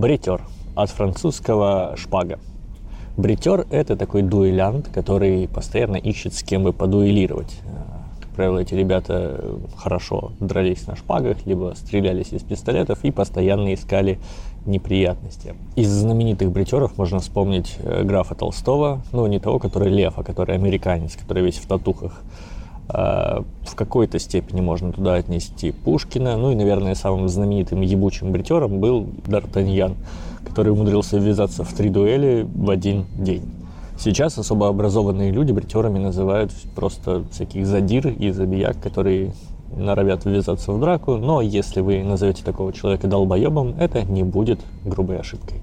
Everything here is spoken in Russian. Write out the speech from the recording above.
Бритер. От французского шпага. Бритер – это такой дуэлянт, который постоянно ищет с кем бы подуэлировать. Как правило, эти ребята хорошо дрались на шпагах, либо стрелялись из пистолетов и постоянно искали неприятности. Из знаменитых бритеров можно вспомнить э, графа Толстого, ну, не того, который лев, а который американец, который весь в татухах. Какой-то степени можно туда отнести Пушкина. Ну и, наверное, самым знаменитым ебучим бритером был Д'Артаньян, который умудрился ввязаться в три дуэли в один день. Сейчас особо образованные люди бритерами называют просто всяких задир и забияк, которые норовят ввязаться в драку, но если вы назовете такого человека долбоебом, это не будет грубой ошибкой.